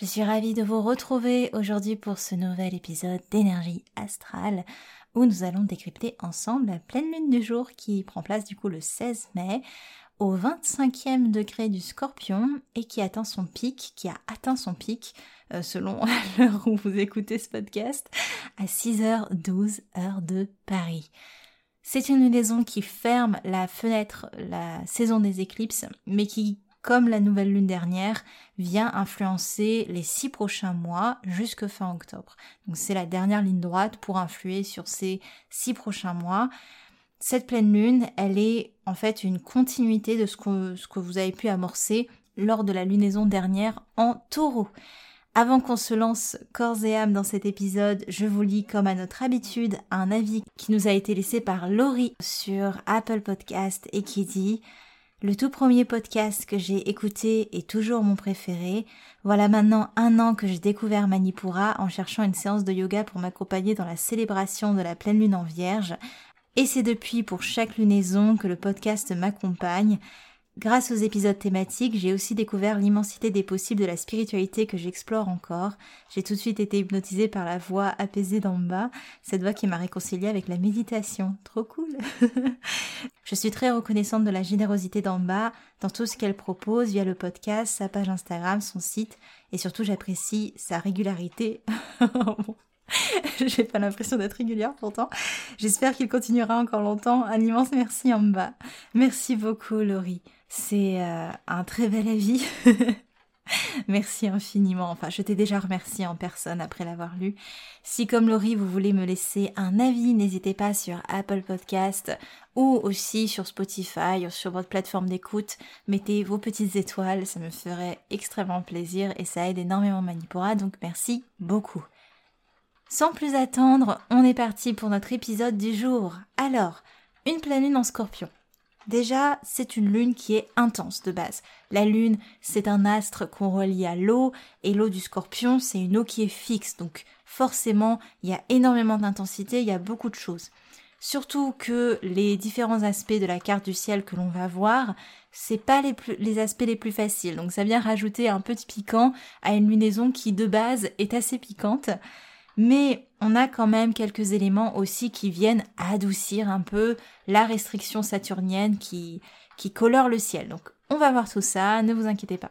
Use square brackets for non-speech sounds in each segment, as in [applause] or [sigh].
Je suis ravie de vous retrouver aujourd'hui pour ce nouvel épisode d'énergie astrale où nous allons décrypter ensemble la pleine lune du jour qui prend place du coup le 16 mai au 25e degré du scorpion et qui atteint son pic, qui a atteint son pic euh, selon [laughs] l'heure où vous écoutez ce podcast, à 6h12 heure de Paris. C'est une lunaison qui ferme la fenêtre, la saison des éclipses, mais qui comme la nouvelle lune dernière, vient influencer les six prochains mois jusque fin octobre. Donc c'est la dernière ligne droite pour influer sur ces six prochains mois. Cette pleine lune, elle est en fait une continuité de ce que, vous avez pu amorcer lors de la lunaison dernière en taureau. Avant qu'on se lance corps et âme dans cet épisode, je vous lis comme à notre habitude un avis qui nous a été laissé par Laurie sur Apple Podcast et qui dit le tout premier podcast que j'ai écouté est toujours mon préféré. Voilà maintenant un an que j'ai découvert Manipura en cherchant une séance de yoga pour m'accompagner dans la célébration de la pleine lune en vierge. Et c'est depuis pour chaque lunaison que le podcast m'accompagne. Grâce aux épisodes thématiques, j'ai aussi découvert l'immensité des possibles de la spiritualité que j'explore encore. J'ai tout de suite été hypnotisée par la voix apaisée d'en bas, cette voix qui m'a réconciliée avec la méditation. Trop cool [laughs] Je suis très reconnaissante de la générosité d'en bas dans tout ce qu'elle propose via le podcast, sa page Instagram, son site, et surtout j'apprécie sa régularité. [laughs] [laughs] J'ai pas l'impression d'être régulière pourtant. J'espère qu'il continuera encore longtemps. Un immense merci en bas. Merci beaucoup Laurie. C'est euh, un très bel avis. [laughs] Merci infiniment. Enfin, je t'ai déjà remercié en personne après l'avoir lu. Si comme Laurie, vous voulez me laisser un avis, n'hésitez pas sur Apple Podcast ou aussi sur Spotify ou sur votre plateforme d'écoute. Mettez vos petites étoiles, ça me ferait extrêmement plaisir et ça aide énormément Manipura, donc merci beaucoup. Sans plus attendre, on est parti pour notre épisode du jour. Alors, une pleine en scorpion. Déjà, c'est une lune qui est intense de base. La lune, c'est un astre qu'on relie à l'eau, et l'eau du scorpion, c'est une eau qui est fixe, donc forcément, il y a énormément d'intensité, il y a beaucoup de choses. Surtout que les différents aspects de la carte du ciel que l'on va voir, c'est pas les, aspects les plus faciles. Donc ça vient rajouter un de piquant à une lunaison qui de base est assez piquante mais on a quand même quelques éléments aussi qui viennent adoucir un peu la restriction saturnienne qui, qui colore le ciel. Donc on va voir tout ça, ne vous inquiétez pas.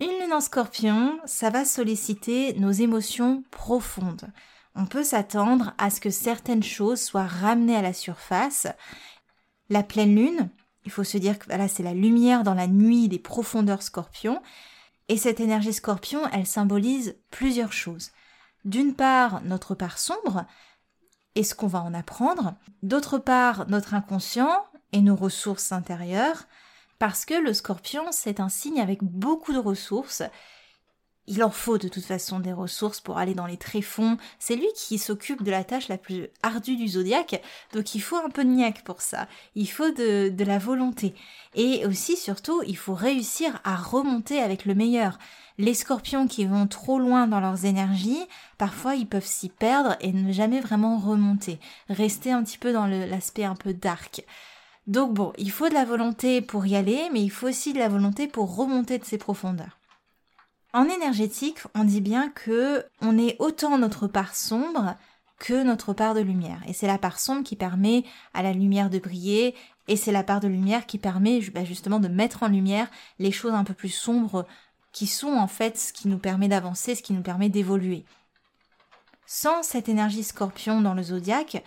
Une lune en scorpion, ça va solliciter nos émotions profondes. On peut s'attendre à ce que certaines choses soient ramenées à la surface. La pleine lune, il faut se dire que voilà, c'est la lumière dans la nuit des profondeurs scorpions. Et cette énergie scorpion, elle symbolise plusieurs choses d'une part notre part sombre et ce qu'on va en apprendre, d'autre part notre inconscient et nos ressources intérieures, parce que le scorpion c'est un signe avec beaucoup de ressources il en faut de toute façon des ressources pour aller dans les tréfonds. C'est lui qui s'occupe de la tâche la plus ardue du zodiaque, donc il faut un peu de niaque pour ça. Il faut de, de la volonté. Et aussi, surtout, il faut réussir à remonter avec le meilleur. Les scorpions qui vont trop loin dans leurs énergies, parfois ils peuvent s'y perdre et ne jamais vraiment remonter. Rester un petit peu dans l'aspect un peu dark. Donc bon, il faut de la volonté pour y aller, mais il faut aussi de la volonté pour remonter de ses profondeurs. En énergétique, on dit bien que on est autant notre part sombre que notre part de lumière. Et c'est la part sombre qui permet à la lumière de briller, et c'est la part de lumière qui permet bah, justement de mettre en lumière les choses un peu plus sombres qui sont en fait ce qui nous permet d'avancer, ce qui nous permet d'évoluer. Sans cette énergie scorpion dans le zodiaque,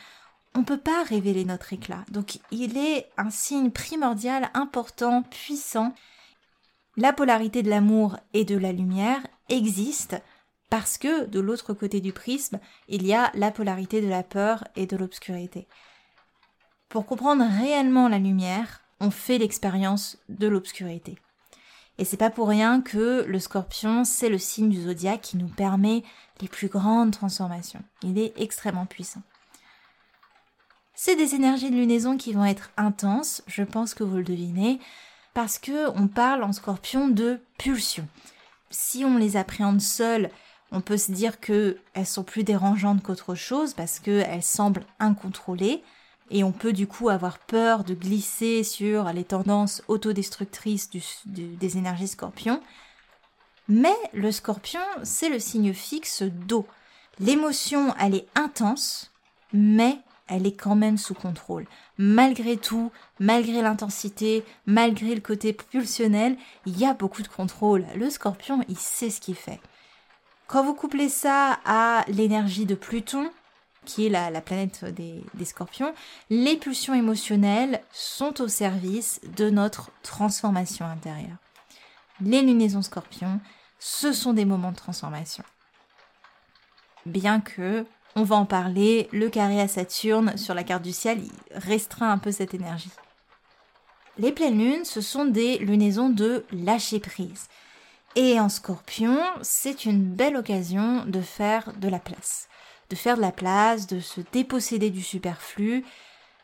on ne peut pas révéler notre éclat. Donc il est un signe primordial, important, puissant, La polarité de l'amour et de la lumière existe parce que de l'autre côté du prisme, il y a la polarité de la peur et de l'obscurité. Pour comprendre réellement la lumière, on fait l'expérience de l'obscurité. Et c'est pas pour rien que le scorpion, c'est le signe du zodiaque qui nous permet les plus grandes transformations. Il est extrêmement puissant. C'est des énergies de lunaison qui vont être intenses, je pense que vous le devinez, parce que on parle en scorpion de pulsions. Si on les appréhende seules, on peut se dire qu'elles sont plus dérangeantes qu'autre chose parce qu'elles semblent incontrôlées et on peut du coup avoir peur de glisser sur les tendances autodestructrices des énergies scorpions. Mais le scorpion, c'est le signe fixe d'eau. L'émotion, elle est intense, mais elle est quand même sous contrôle. Malgré tout, malgré l'intensité, malgré le côté pulsionnel, il y a beaucoup de contrôle. Le scorpion, il sait ce qu'il fait. Quand vous couplez ça à l'énergie de Pluton, qui est la, planète des, scorpions, les pulsions émotionnelles sont au service de notre transformation intérieure. Les lunaisons scorpions, ce sont des moments de transformation. Bien que, on va en parler, le carré à Saturne sur la carte du ciel restreint un peu cette énergie. Les pleines lunes, ce sont des lunaisons de lâcher prise. Et en scorpion, c'est une belle occasion de faire de la place de faire de la place, de se déposséder du superflu.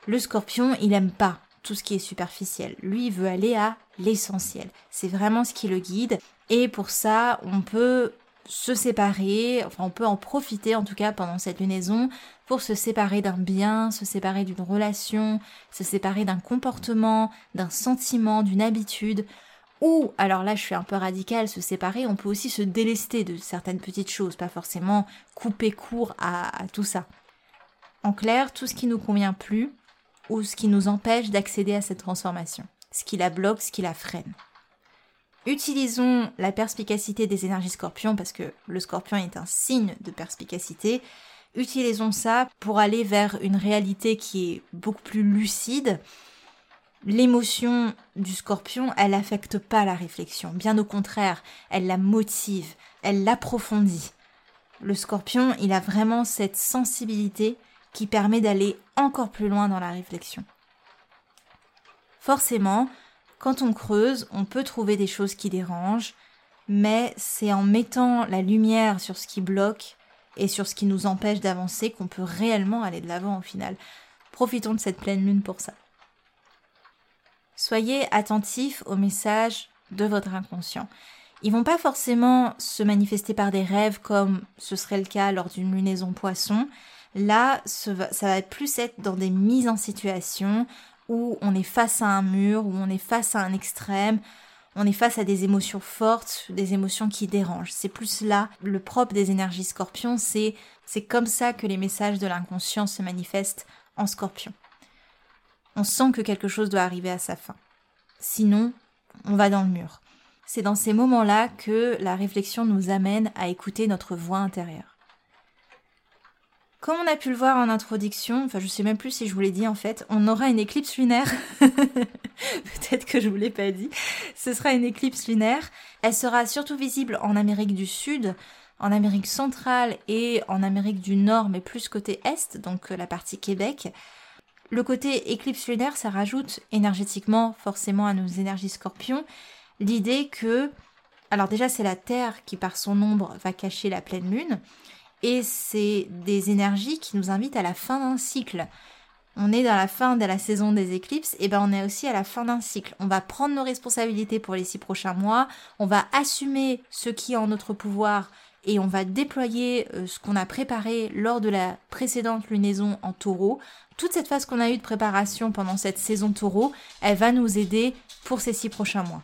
Le scorpion, il aime pas tout ce qui est superficiel. Lui, il veut aller à l'essentiel. C'est vraiment ce qui le guide. Et pour ça, on peut se séparer, enfin on peut en profiter en tout cas pendant cette lunaison pour se séparer d'un bien, se séparer d'une relation, se séparer d'un comportement, d'un sentiment, d'une habitude. Ou, alors là je suis un peu radicale, se séparer, on peut aussi se délester de certaines petites choses, pas forcément couper court à, tout ça. En clair, tout ce qui nous convient plus, ou ce qui nous empêche d'accéder à cette transformation, ce qui la bloque, ce qui la freine. Utilisons la perspicacité des énergies scorpions, parce que le scorpion est un signe de perspicacité, utilisons ça pour aller vers une réalité qui est beaucoup plus lucide, L'émotion du scorpion, elle n'affecte pas la réflexion, bien au contraire, elle la motive, elle l'approfondit. Le scorpion, il a vraiment cette sensibilité qui permet d'aller encore plus loin dans la réflexion. Forcément, quand on creuse, on peut trouver des choses qui dérangent, mais c'est en mettant la lumière sur ce qui bloque et sur ce qui nous empêche d'avancer qu'on peut réellement aller de l'avant au final. Profitons de cette pleine lune pour ça. Soyez attentifs aux messages de votre inconscient. Ils vont pas forcément se manifester par des rêves comme ce serait le cas lors d'une lunaison poisson. Là, ça va plus être dans des mises en situation où on est face à un mur, où on est face à un extrême, on est face à des émotions fortes, des émotions qui dérangent. C'est plus là le propre des énergies scorpions, c'est c'est comme ça que les messages de l'inconscient se manifestent en scorpion on sent que quelque chose doit arriver à sa fin. Sinon, on va dans le mur. C'est dans ces moments-là que la réflexion nous amène à écouter notre voix intérieure. Comme on a pu le voir en introduction, enfin je sais même plus si je vous l'ai dit en fait, on aura une éclipse lunaire. [laughs] Peut-être que je vous l'ai pas dit. Ce sera une éclipse lunaire. Elle sera surtout visible en Amérique du Sud, en Amérique centrale et en Amérique du Nord, mais plus côté Est, donc la partie Québec. Le côté éclipse lunaire, ça rajoute énergétiquement forcément à nos énergies scorpions l'idée que, alors déjà c'est la Terre qui par son ombre va cacher la pleine lune, et c'est des énergies qui nous invitent à la fin d'un cycle. On est dans la fin de la saison des éclipses, et ben on est aussi à la fin d'un cycle. On va prendre nos responsabilités pour les six prochains mois, on va assumer ce qui est en notre pouvoir et on va déployer euh, ce qu'on a préparé lors de la précédente lunaison en taureau toute cette phase qu'on a eue de préparation pendant cette saison taureau, elle va nous aider pour ces six prochains mois.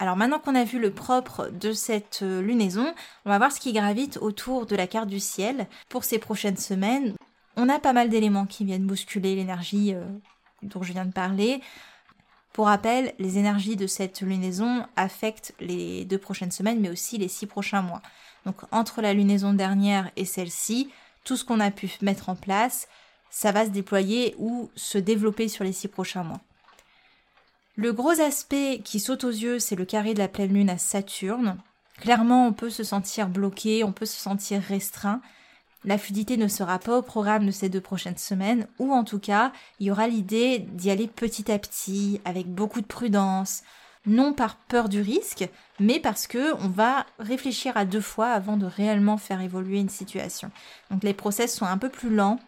Alors maintenant qu'on a vu le propre de cette euh, lunaison, on va voir ce qui gravite autour de la carte du ciel pour ces prochaines semaines. On a pas mal d'éléments qui viennent bousculer l'énergie euh, dont je viens de parler. Pour rappel, les énergies de cette lunaison affectent les deux prochaines semaines, mais aussi les six prochains mois. Donc entre la lunaison dernière et celle-ci, tout ce qu'on a pu mettre en place, ça va se déployer ou se développer sur les six prochains mois. Le gros aspect qui saute aux yeux, c'est le carré de la pleine lune à Saturne. Clairement, on peut se sentir bloqué, on peut se sentir restreint. La fluidité ne sera pas au programme de ces deux prochaines semaines, ou en tout cas, il y aura l'idée d'y aller petit à petit, avec beaucoup de prudence, non par peur du risque, mais parce que on va réfléchir à deux fois avant de réellement faire évoluer une situation. Donc les process sont un peu plus lents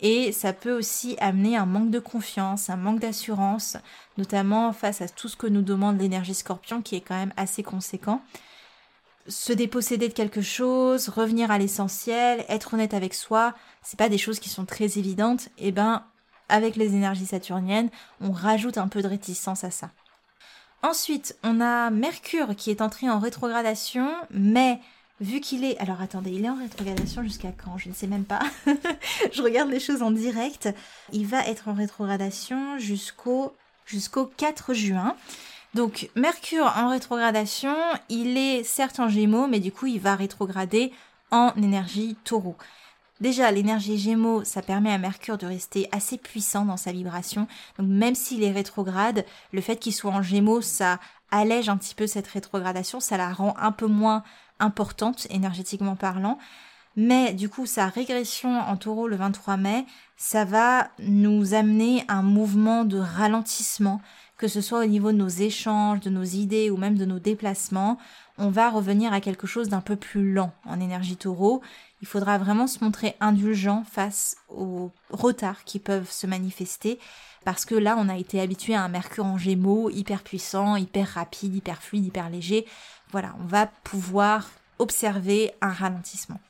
et ça peut aussi amener un manque de confiance, un manque d'assurance, notamment face à tout ce que nous demande l'énergie scorpion qui est quand même assez conséquent. Se déposséder de quelque chose, revenir à l'essentiel, être honnête avec soi, c'est pas des choses qui sont très évidentes, et eh ben avec les énergies saturniennes, on rajoute un peu de réticence à ça. Ensuite, on a Mercure qui est entré en rétrogradation, mais vu qu'il est... Alors attendez, il est en rétrogradation jusqu'à quand? Je ne sais même pas. [laughs] Je regarde les choses en direct. Il va être en rétrogradation jusqu'au jusqu'au 4 juin. Donc Mercure en rétrogradation, il est certes en Gémeaux, mais du coup il va rétrograder en énergie taureau. Déjà, l'énergie Gémeaux, ça permet à Mercure de rester assez puissant dans sa vibration. Donc même s'il est rétrograde, le fait qu'il soit en Gémeaux, ça allège un petit peu cette rétrogradation, ça la rend un peu moins importante énergétiquement parlant. Mais du coup, sa régression en taureau le 23 mai, ça va nous amener un mouvement de ralentissement, que ce soit au niveau de nos échanges, de nos idées ou même de nos déplacements. On va revenir à quelque chose d'un peu plus lent en énergie taureau il faudra vraiment se montrer indulgent face aux retards qui peuvent se manifester parce que là on a été habitué à un mercure en gémeaux hyper puissant, hyper rapide, hyper fluide, hyper léger. Voilà, on va pouvoir observer un ralentissement.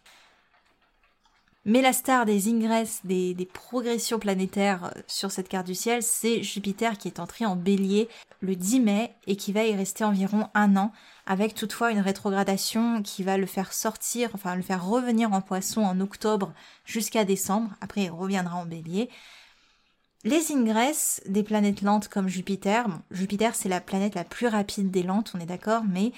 Mais la star des ingresses, des, progressions planétaires euh, sur cette carte du ciel, c'est Jupiter qui est entré en bélier le 10 mai et qui va y rester environ un an, avec toutefois une rétrogradation qui va le faire sortir, enfin le faire revenir en poisson en octobre jusqu'à décembre, après il reviendra en bélier. Les ingresses des planètes lentes comme Jupiter, Jupiter c'est la planète la plus rapide des lentes, on est d'accord, mais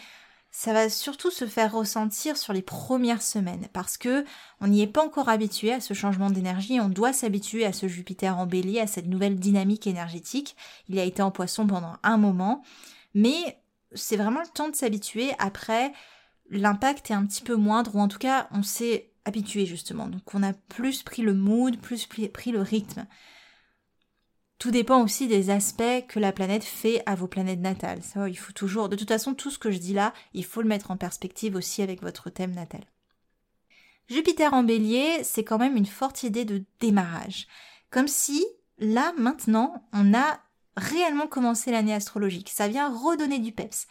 ça va surtout se faire ressentir sur les premières semaines parce que on n'y est pas encore habitué à ce changement d'énergie, on doit s'habituer à ce Jupiter en bélier, à cette nouvelle dynamique énergétique. Il a été en poisson pendant un moment, mais c'est vraiment le temps de s'habituer. Après, l'impact est un petit peu moindre, ou en tout cas, on s'est habitué justement. Donc on a plus pris le mood, plus pris le rythme. Tout dépend aussi des aspects que la planète fait à vos planètes natales. Il faut toujours, de toute façon, tout ce que je dis là, il faut le mettre en perspective aussi avec votre thème natal. Jupiter en bélier, c'est quand même une forte idée de démarrage. Comme si, là, maintenant, on a réellement commencé l'année astrologique. Ça vient redonner du peps.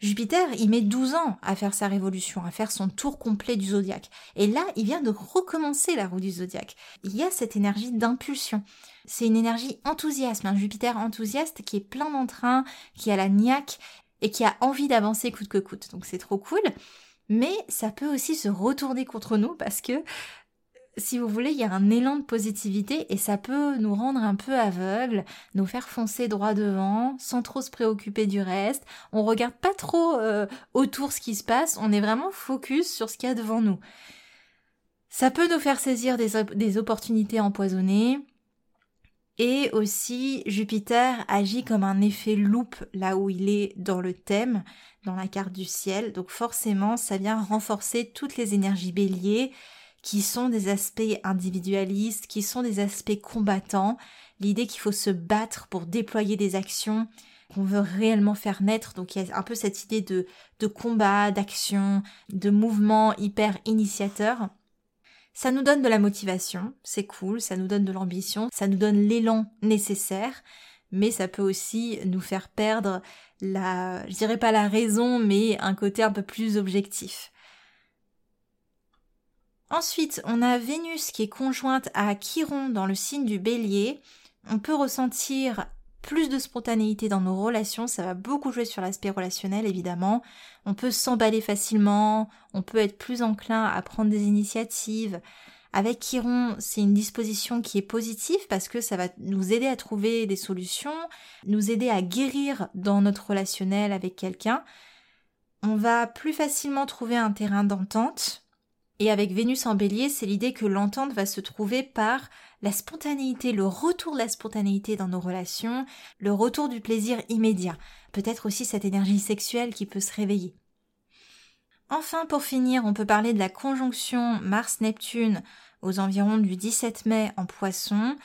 Jupiter, il met 12 ans à faire sa révolution, à faire son tour complet du zodiaque. Et là, il vient de recommencer la roue du zodiaque. Il y a cette énergie d'impulsion. C'est une énergie enthousiaste, un Jupiter enthousiaste qui est plein d'entrain, qui a la niaque et qui a envie d'avancer coûte que coûte. Donc c'est trop cool. Mais ça peut aussi se retourner contre nous parce que si vous voulez, il y a un élan de positivité et ça peut nous rendre un peu aveugles, nous faire foncer droit devant, sans trop se préoccuper du reste. On regarde pas trop euh, autour ce qui se passe, on est vraiment focus sur ce qu'il y a devant nous. Ça peut nous faire saisir des opportunités empoisonnées. Et aussi, Jupiter agit comme un effet loupe là où il est dans le thème, dans la carte du ciel. Donc forcément, ça vient renforcer toutes les énergies béliers, qui sont des aspects individualistes, qui sont des aspects combattants, l'idée qu'il faut se battre pour déployer des actions qu'on veut réellement faire naître. Donc il y a un peu cette idée de, de combat, d'action, de mouvement hyper initiateur. Ça nous donne de la motivation, c'est cool, ça nous donne de l'ambition, ça nous donne l'élan nécessaire, mais ça peut aussi nous faire perdre la, je dirais pas la raison, mais un côté un peu plus objectif. Ensuite, on a Vénus qui est conjointe à Chiron dans le signe du bélier. On peut ressentir plus de spontanéité dans nos relations, ça va beaucoup jouer sur l'aspect relationnel évidemment. On peut s'emballer facilement, on peut être plus enclin à prendre des initiatives. Avec Chiron, c'est une disposition qui est positive parce que ça va nous aider à trouver des solutions, nous aider à guérir dans notre relationnel avec quelqu'un. On va plus facilement trouver un terrain d'entente Et avec Vénus en bélier, c'est l'idée que l'entente va se trouver par la spontanéité, le retour de la spontanéité dans nos relations, le retour du plaisir immédiat, peut-être aussi cette énergie sexuelle qui peut se réveiller. Enfin, pour finir, on peut parler de la conjonction Mars-Neptune aux environs du 17 mai en poisson.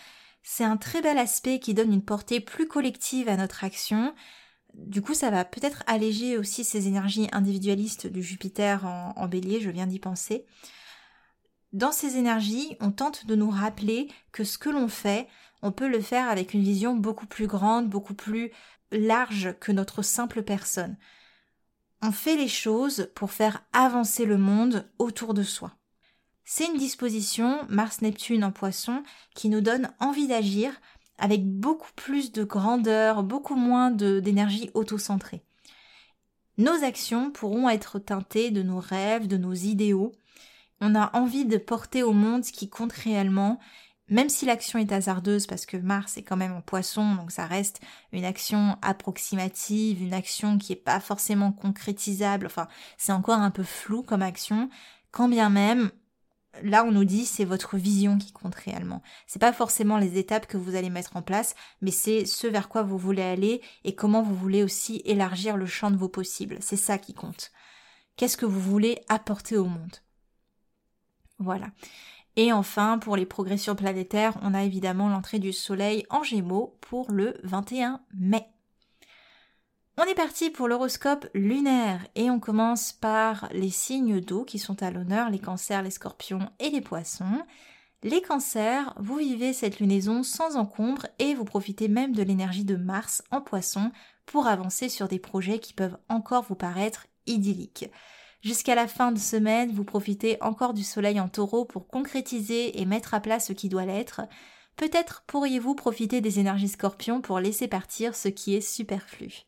C'est un très bel aspect qui donne une portée plus collective à notre action. Du coup, ça va peut-être alléger aussi ces énergies individualistes du Jupiter en, en bélier, je viens d'y penser. Dans ces énergies, on tente de nous rappeler que ce que l'on fait, on peut le faire avec une vision beaucoup plus grande, beaucoup plus large que notre simple personne. On fait les choses pour faire avancer le monde autour de soi. C'est une disposition, Mars-Neptune en poisson, qui nous donne envie d'agir avec beaucoup plus de grandeur, beaucoup moins d'énergie autocentrée. Nos actions pourront être teintées de nos rêves, de nos idéaux, on a envie de porter au monde ce qui compte réellement, même si l'action est hasardeuse parce que Mars est quand même en poisson, donc ça reste une action approximative, une action qui n'est pas forcément concrétisable, enfin c'est encore un peu flou comme action, quand bien même là on nous dit c'est votre vision qui compte réellement. C'est pas forcément les étapes que vous allez mettre en place, mais c'est ce vers quoi vous voulez aller et comment vous voulez aussi élargir le champ de vos possibles. C'est ça qui compte. Qu'est-ce que vous voulez apporter au monde? Voilà. Et enfin, pour les progressions planétaires, on a évidemment l'entrée du Soleil en Gémeaux pour le 21 mai. On est parti pour l'horoscope lunaire et on commence par les signes d'eau qui sont à l'honneur, les cancers, les scorpions et les poissons. Les cancers, vous vivez cette lunaison sans encombre et vous profitez même de l'énergie de Mars en poisson pour avancer sur des projets qui peuvent encore vous paraître idylliques. Jusqu'à la fin de semaine, vous profitez encore du soleil en taureau pour concrétiser et mettre à plat ce qui doit l'être. Peut-être pourriez-vous profiter des énergies scorpions pour laisser partir ce qui est superflu.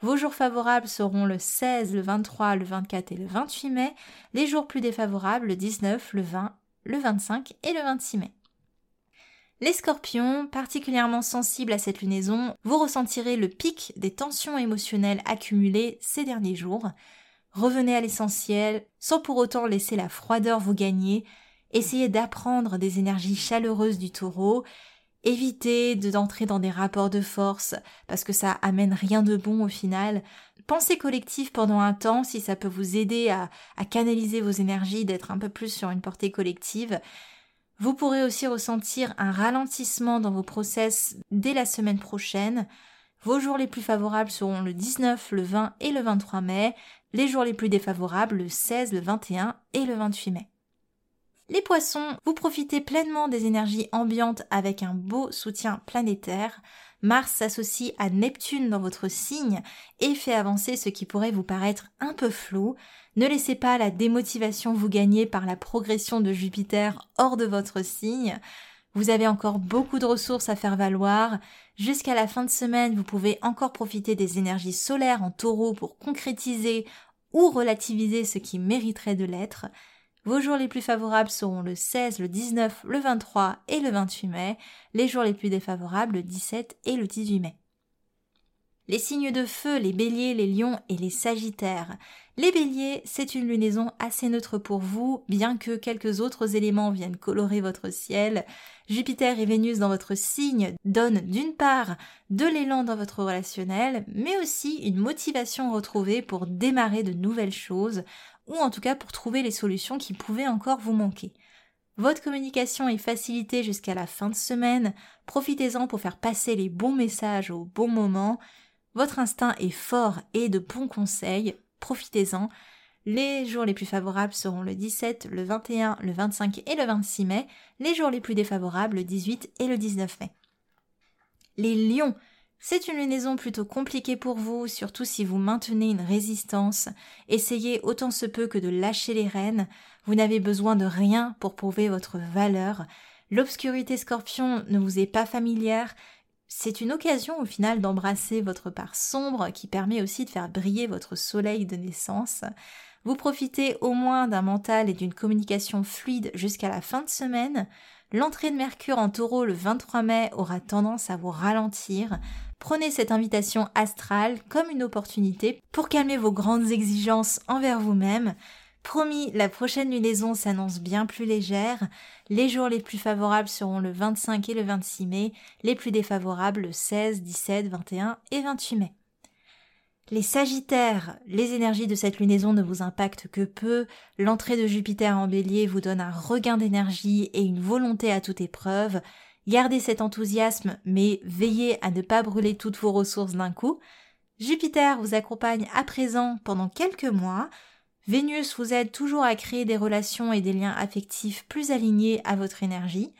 Vos jours favorables seront le 16, le 23, le 24 et le 28 mai, les jours plus défavorables le 19, le 20, le 25 et le 26 mai. Les scorpions, particulièrement sensibles à cette lunaison, vous ressentirez le pic des tensions émotionnelles accumulées ces derniers jours. Revenez à l'essentiel, sans pour autant laisser la froideur vous gagner. Essayez d'apprendre des énergies chaleureuses du taureau. Évitez d'entrer dans des rapports de force, parce que ça amène rien de bon au final. Pensez collectif pendant un temps si ça peut vous aider à, à canaliser vos énergies, d'être un peu plus sur une portée collective. Vous pourrez aussi ressentir un ralentissement dans vos process dès la semaine prochaine. Vos jours les plus favorables seront le 19, le 20 et le 23 mai les jours les plus défavorables le 16, le 21 et le 28 mai. Les poissons, vous profitez pleinement des énergies ambiantes avec un beau soutien planétaire. Mars s'associe à Neptune dans votre signe et fait avancer ce qui pourrait vous paraître un peu flou. Ne laissez pas la démotivation vous gagner par la progression de Jupiter hors de votre signe. Vous avez encore beaucoup de ressources à faire valoir. Jusqu'à la fin de semaine, vous pouvez encore profiter des énergies solaires en taureau pour concrétiser ou relativiser ce qui mériterait de l'être. Vos jours les plus favorables seront le 16, le 19, le 23 et le 28 mai. Les jours les plus défavorables le 17 et le 18 mai. Les signes de feu, les béliers, les lions et les sagittaires. Les béliers, c'est une lunaison assez neutre pour vous, bien que quelques autres éléments viennent colorer votre ciel. Jupiter et Vénus dans votre signe donnent d'une part de l'élan dans votre relationnel, mais aussi une motivation retrouvée pour démarrer de nouvelles choses, ou en tout cas pour trouver les solutions qui pouvaient encore vous manquer. Votre communication est facilitée jusqu'à la fin de semaine, profitez-en pour faire passer les bons messages au bon moment, votre instinct est fort et de bons conseils, profitez-en. Les jours les plus favorables seront le 17, le 21, le 25 et le 26 mai. Les jours les plus défavorables le 18 et le 19 mai. Les lions. C'est une lunaison plutôt compliquée pour vous, surtout si vous maintenez une résistance. Essayez autant se peut que de lâcher les rênes. Vous n'avez besoin de rien pour prouver votre valeur. L'obscurité scorpion ne vous est pas familière, c'est une occasion au final d'embrasser votre part sombre qui permet aussi de faire briller votre soleil de naissance. Vous profitez au moins d'un mental et d'une communication fluide jusqu'à la fin de semaine. L'entrée de Mercure en taureau le 23 mai aura tendance à vous ralentir. Prenez cette invitation astrale comme une opportunité pour calmer vos grandes exigences envers vous-même. Promis, la prochaine lunaison s'annonce bien plus légère. Les jours les plus favorables seront le 25 et le 26 mai, les plus défavorables le 16, 17, 21 et 28 mai. Les Sagittaires, les énergies de cette lunaison ne vous impactent que peu, l'entrée de Jupiter en bélier vous donne un regain d'énergie et une volonté à toute épreuve. Gardez cet enthousiasme, mais veillez à ne pas brûler toutes vos ressources d'un coup. Jupiter vous accompagne à présent pendant quelques mois, Vénus vous aide toujours à créer des relations et des liens affectifs plus alignés à votre énergie.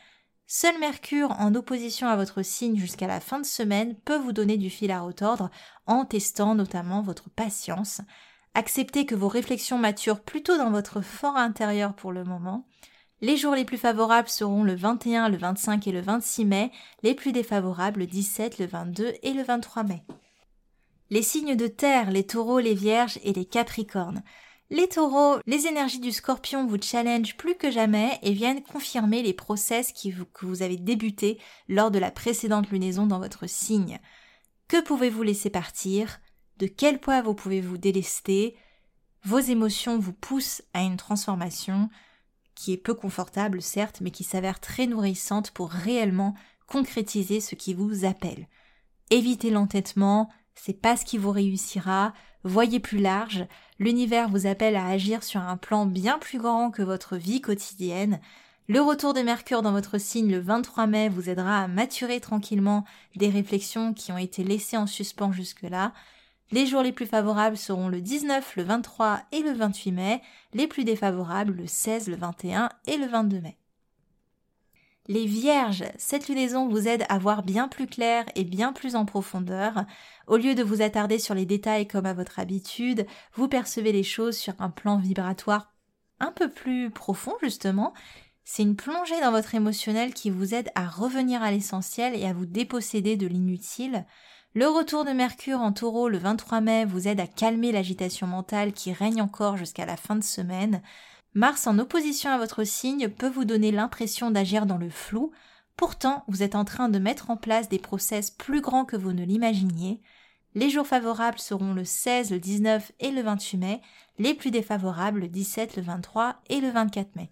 Seul Mercure en opposition à votre signe jusqu'à la fin de semaine peut vous donner du fil à retordre en testant notamment votre patience. Acceptez que vos réflexions maturent plutôt dans votre fort intérieur pour le moment. Les jours les plus favorables seront le 21, le 25 et le 26 mai, les plus défavorables le 17, le 22 et le 23 mai. Les signes de terre, les taureaux, les vierges et les capricornes. Les taureaux, les énergies du scorpion vous challenge plus que jamais et viennent confirmer les process que vous avez débutés lors de la précédente lunaison dans votre signe. Que pouvez-vous laisser partir? De quel poids vous pouvez-vous délester? Vos émotions vous poussent à une transformation qui est peu confortable certes, mais qui s'avère très nourrissante pour réellement concrétiser ce qui vous appelle. Évitez l'entêtement, c'est pas ce qui vous réussira, voyez plus large, l'univers vous appelle à agir sur un plan bien plus grand que votre vie quotidienne. Le retour de Mercure dans votre signe le 23 mai vous aidera à maturer tranquillement des réflexions qui ont été laissées en suspens jusque-là. Les jours les plus favorables seront le 19, le 23 et le 28 mai, les plus défavorables le 16, le 21 et le 22 mai. Les vierges, cette lunaison vous aide à voir bien plus clair et bien plus en profondeur. Au lieu de vous attarder sur les détails comme à votre habitude, vous percevez les choses sur un plan vibratoire un peu plus profond justement. C'est une plongée dans votre émotionnel qui vous aide à revenir à l'essentiel et à vous déposséder de l'inutile. Le retour de Mercure en taureau le 23 mai vous aide à calmer l'agitation mentale qui règne encore jusqu'à la fin de semaine. Mars en opposition à votre signe peut vous donner l'impression d'agir dans le flou, pourtant vous êtes en train de mettre en place des process plus grands que vous ne l'imaginiez. Les jours favorables seront le 16, le 19 et le 28 mai, les plus défavorables le 17, le 23 et le 24 mai.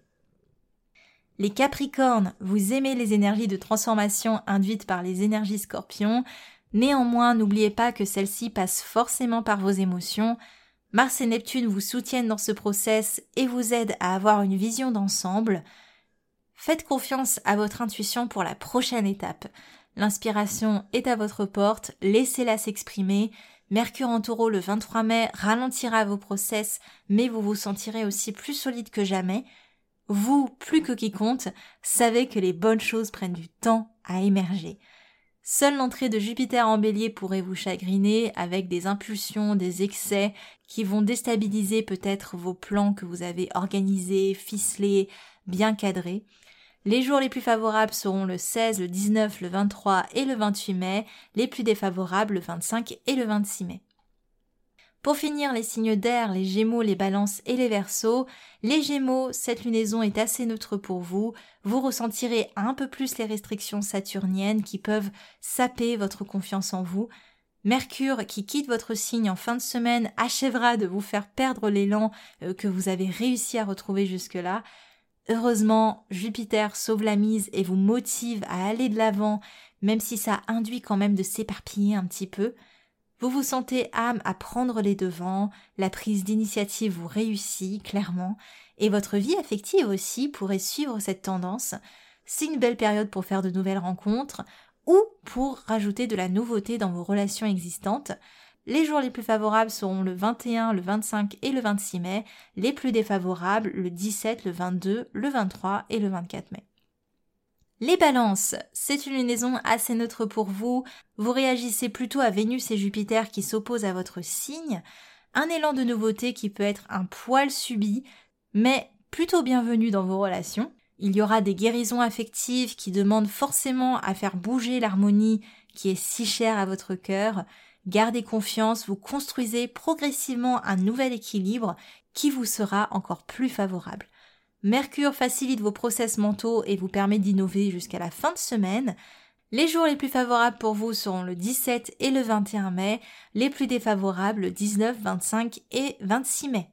Les Capricornes, vous aimez les énergies de transformation induites par les énergies scorpions, néanmoins n'oubliez pas que celles-ci passent forcément par vos émotions, Mars et Neptune vous soutiennent dans ce process et vous aident à avoir une vision d'ensemble. Faites confiance à votre intuition pour la prochaine étape. L'inspiration est à votre porte, laissez-la s'exprimer. Mercure en taureau le 23 mai ralentira vos process, mais vous vous sentirez aussi plus solide que jamais. Vous, plus que quiconque, savez que les bonnes choses prennent du temps à émerger. Seule l'entrée de Jupiter en bélier pourrait vous chagriner avec des impulsions, des excès qui vont déstabiliser peut-être vos plans que vous avez organisés, ficelés, bien cadrés. Les jours les plus favorables seront le 16, le 19, le 23 et le 28 mai, les plus défavorables le 25 et le 26 mai. Pour finir, les signes d'air, les gémeaux, les balances et les versos. Les gémeaux, cette lunaison est assez neutre pour vous. Vous ressentirez un peu plus les restrictions saturniennes qui peuvent saper votre confiance en vous. Mercure, qui quitte votre signe en fin de semaine, achèvera de vous faire perdre l'élan euh, que vous avez réussi à retrouver jusque-là. Heureusement, Jupiter sauve la mise et vous motive à aller de l'avant, même si ça induit quand même de s'éparpiller un petit peu. Vous vous sentez âme à prendre les devants, la prise d'initiative vous réussit clairement, et votre vie affective aussi pourrait suivre cette tendance. C'est une belle période pour faire de nouvelles rencontres ou pour rajouter de la nouveauté dans vos relations existantes. Les jours les plus favorables seront le 21, le 25 et le 26 mai, les plus défavorables le 17, le 22, le 23 et le 24 mai. Les balances, c'est une lunaison assez neutre pour vous, vous réagissez plutôt à Vénus et Jupiter qui s'opposent à votre signe, un élan de nouveauté qui peut être un poil subi, mais plutôt bienvenu dans vos relations. Il y aura des guérisons affectives qui demandent forcément à faire bouger l'harmonie qui est si chère à votre cœur. Gardez confiance, vous construisez progressivement un nouvel équilibre qui vous sera encore plus favorable. Mercure facilite vos process mentaux et vous permet d'innover jusqu'à la fin de semaine. Les jours les plus favorables pour vous seront le 17 et le 21 mai, les plus défavorables le 19, 25 et 26 mai.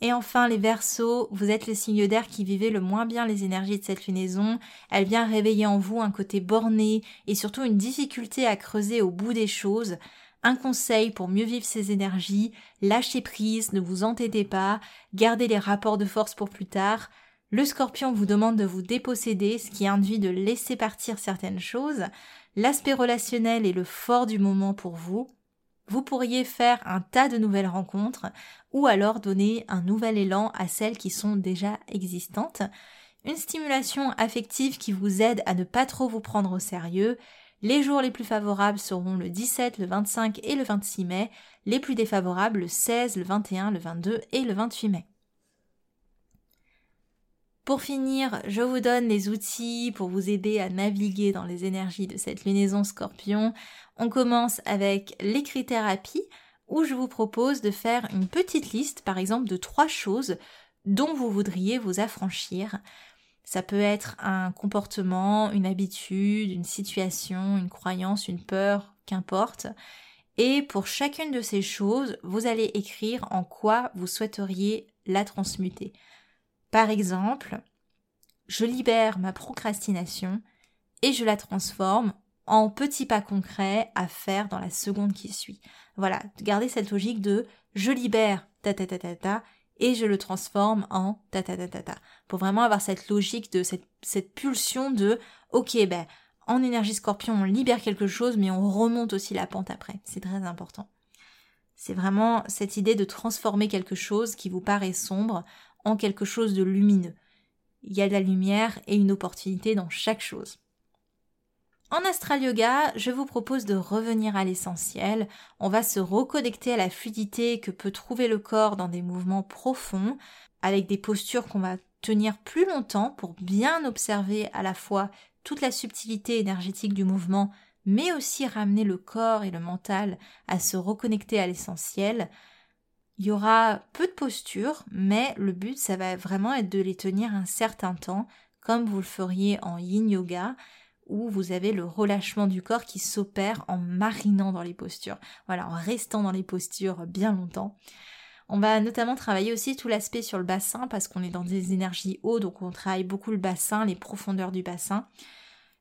Et enfin, les versos, vous êtes le signe d'air qui vivait le moins bien les énergies de cette lunaison. Elle vient réveiller en vous un côté borné et surtout une difficulté à creuser au bout des choses. Un conseil pour mieux vivre ces énergies, lâchez prise, ne vous entêtez pas, gardez les rapports de force pour plus tard. Le scorpion vous demande de vous déposséder, ce qui induit de laisser partir certaines choses. L'aspect relationnel est le fort du moment pour vous. Vous pourriez faire un tas de nouvelles rencontres ou alors donner un nouvel élan à celles qui sont déjà existantes. Une stimulation affective qui vous aide à ne pas trop vous prendre au sérieux. Les jours les plus favorables seront le 17, le 25 et le 26 mai, les plus défavorables le 16, le 21, le 22 et le 28 mai. Pour finir, je vous donne les outils pour vous aider à naviguer dans les énergies de cette lunaison scorpion. On commence avec l'écrit-thérapie où je vous propose de faire une petite liste, par exemple, de trois choses dont vous voudriez vous affranchir. Ça peut être un comportement, une habitude, une situation, une croyance, une peur, qu'importe. Et pour chacune de ces choses, vous allez écrire en quoi vous souhaiteriez la transmuter. Par exemple, je libère ma procrastination et je la transforme en petits pas concrets à faire dans la seconde qui suit. Voilà, gardez cette logique de je libère ta ta ta ta ta et je le transforme en ta ta ta ta ta. Pour vraiment avoir cette logique de cette, cette pulsion de ok ben en énergie scorpion on libère quelque chose mais on remonte aussi la pente après. C'est très important. C'est vraiment cette idée de transformer quelque chose qui vous paraît sombre en quelque chose de lumineux. Il y a de la lumière et une opportunité dans chaque chose. En astral yoga, je vous propose de revenir à l'essentiel. On va se reconnecter à la fluidité que peut trouver le corps dans des mouvements profonds, avec des postures qu'on va tenir plus longtemps pour bien observer à la fois toute la subtilité énergétique du mouvement, mais aussi ramener le corps et le mental à se reconnecter à l'essentiel. Il y aura peu de postures, mais le but, ça va vraiment être de les tenir un certain temps, comme vous le feriez en yin yoga, où vous avez le relâchement du corps qui s'opère en marinant dans les postures. Voilà, en restant dans les postures bien longtemps. On va notamment travailler aussi tout l'aspect sur le bassin parce qu'on est dans des énergies hautes, donc on travaille beaucoup le bassin, les profondeurs du bassin.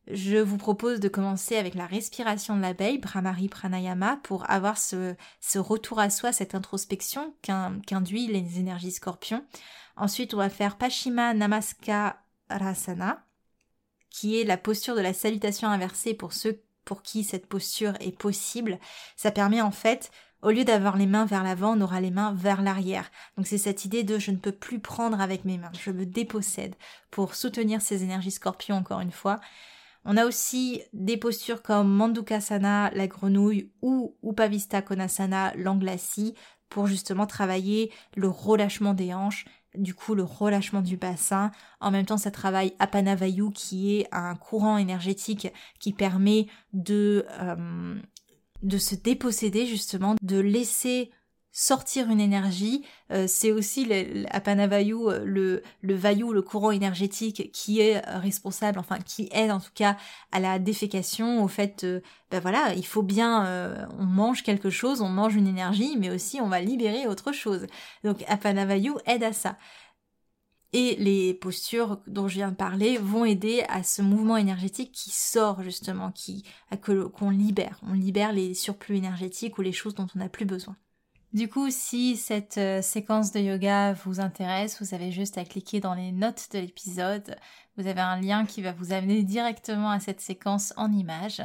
Je vous propose de commencer avec la respiration de l'abeille, Brahmari Pranayama, pour avoir ce, retour à soi, cette introspection qu'induit les énergies scorpions. Ensuite, on va faire Pashima Namaskar-Rasana, qui est la posture de la salutation inversée pour ceux pour qui cette posture est possible. Ça permet en fait au lieu d'avoir les mains vers l'avant, on aura les mains vers l'arrière. Donc c'est cette idée de je ne peux plus prendre avec mes mains, je me dépossède pour soutenir ces énergies scorpions encore une fois. On a aussi des postures comme Mandukasana, la grenouille, ou Upavista Konasana, l'anglacie, pour justement travailler le relâchement des hanches, du coup le relâchement du bassin. En même temps, ça travaille Apanavayu, qui est un courant énergétique qui permet de, euh, de se déposséder justement, de laisser sortir une énergie, euh, c'est aussi le, Panavayu euh, le, le vayu, le courant énergétique qui est responsable, enfin qui aide en tout cas à la défécation, au fait, ben voilà, il faut bien, euh, on mange quelque chose, on mange une énergie, mais aussi on va libérer autre chose. Donc Apanavayu aide à ça. Et les postures dont je viens de parler vont aider à ce mouvement énergétique qui sort justement, qui qu'on libère, on libère les surplus énergétiques ou les choses dont on n'a plus besoin. Du coup, si cette euh, séquence de yoga vous intéresse, vous avez juste à cliquer dans les notes de l'épisode. Vous avez un lien qui va vous amener directement à cette séquence en image.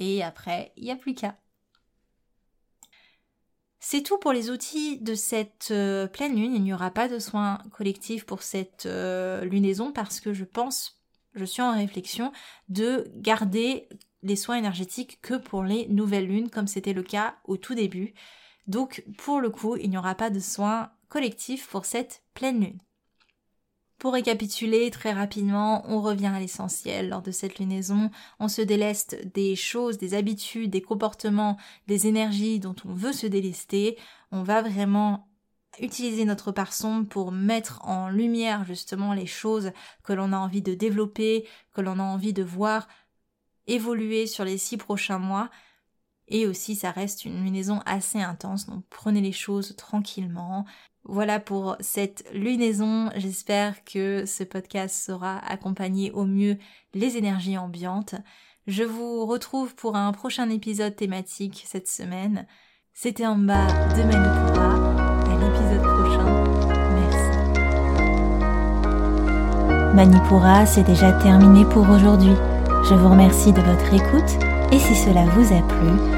Et après, il n'y a plus qu'à. C'est tout pour les outils de cette euh, pleine lune. Il n'y aura pas de soins collectifs pour cette euh, lunaison parce que je pense, je suis en réflexion, de garder les soins énergétiques que pour les nouvelles lunes comme c'était le cas au tout début. Donc pour le coup, il n'y aura pas de soins collectifs pour cette pleine lune. Pour récapituler très rapidement, on revient à l'essentiel lors de cette lunaison, on se déleste des choses, des habitudes, des comportements, des énergies dont on veut se délester, on va vraiment utiliser notre part sombre pour mettre en lumière justement les choses que l'on a envie de développer, que l'on a envie de voir évoluer sur les six prochains mois et aussi, ça reste une lunaison assez intense, donc prenez les choses tranquillement. Voilà pour cette lunaison. J'espère que ce podcast saura accompagner au mieux les énergies ambiantes. Je vous retrouve pour un prochain épisode thématique cette semaine. C'était en bas de Manipura. À l'épisode prochain. Merci. Manipura, c'est déjà terminé pour aujourd'hui. Je vous remercie de votre écoute et si cela vous a plu,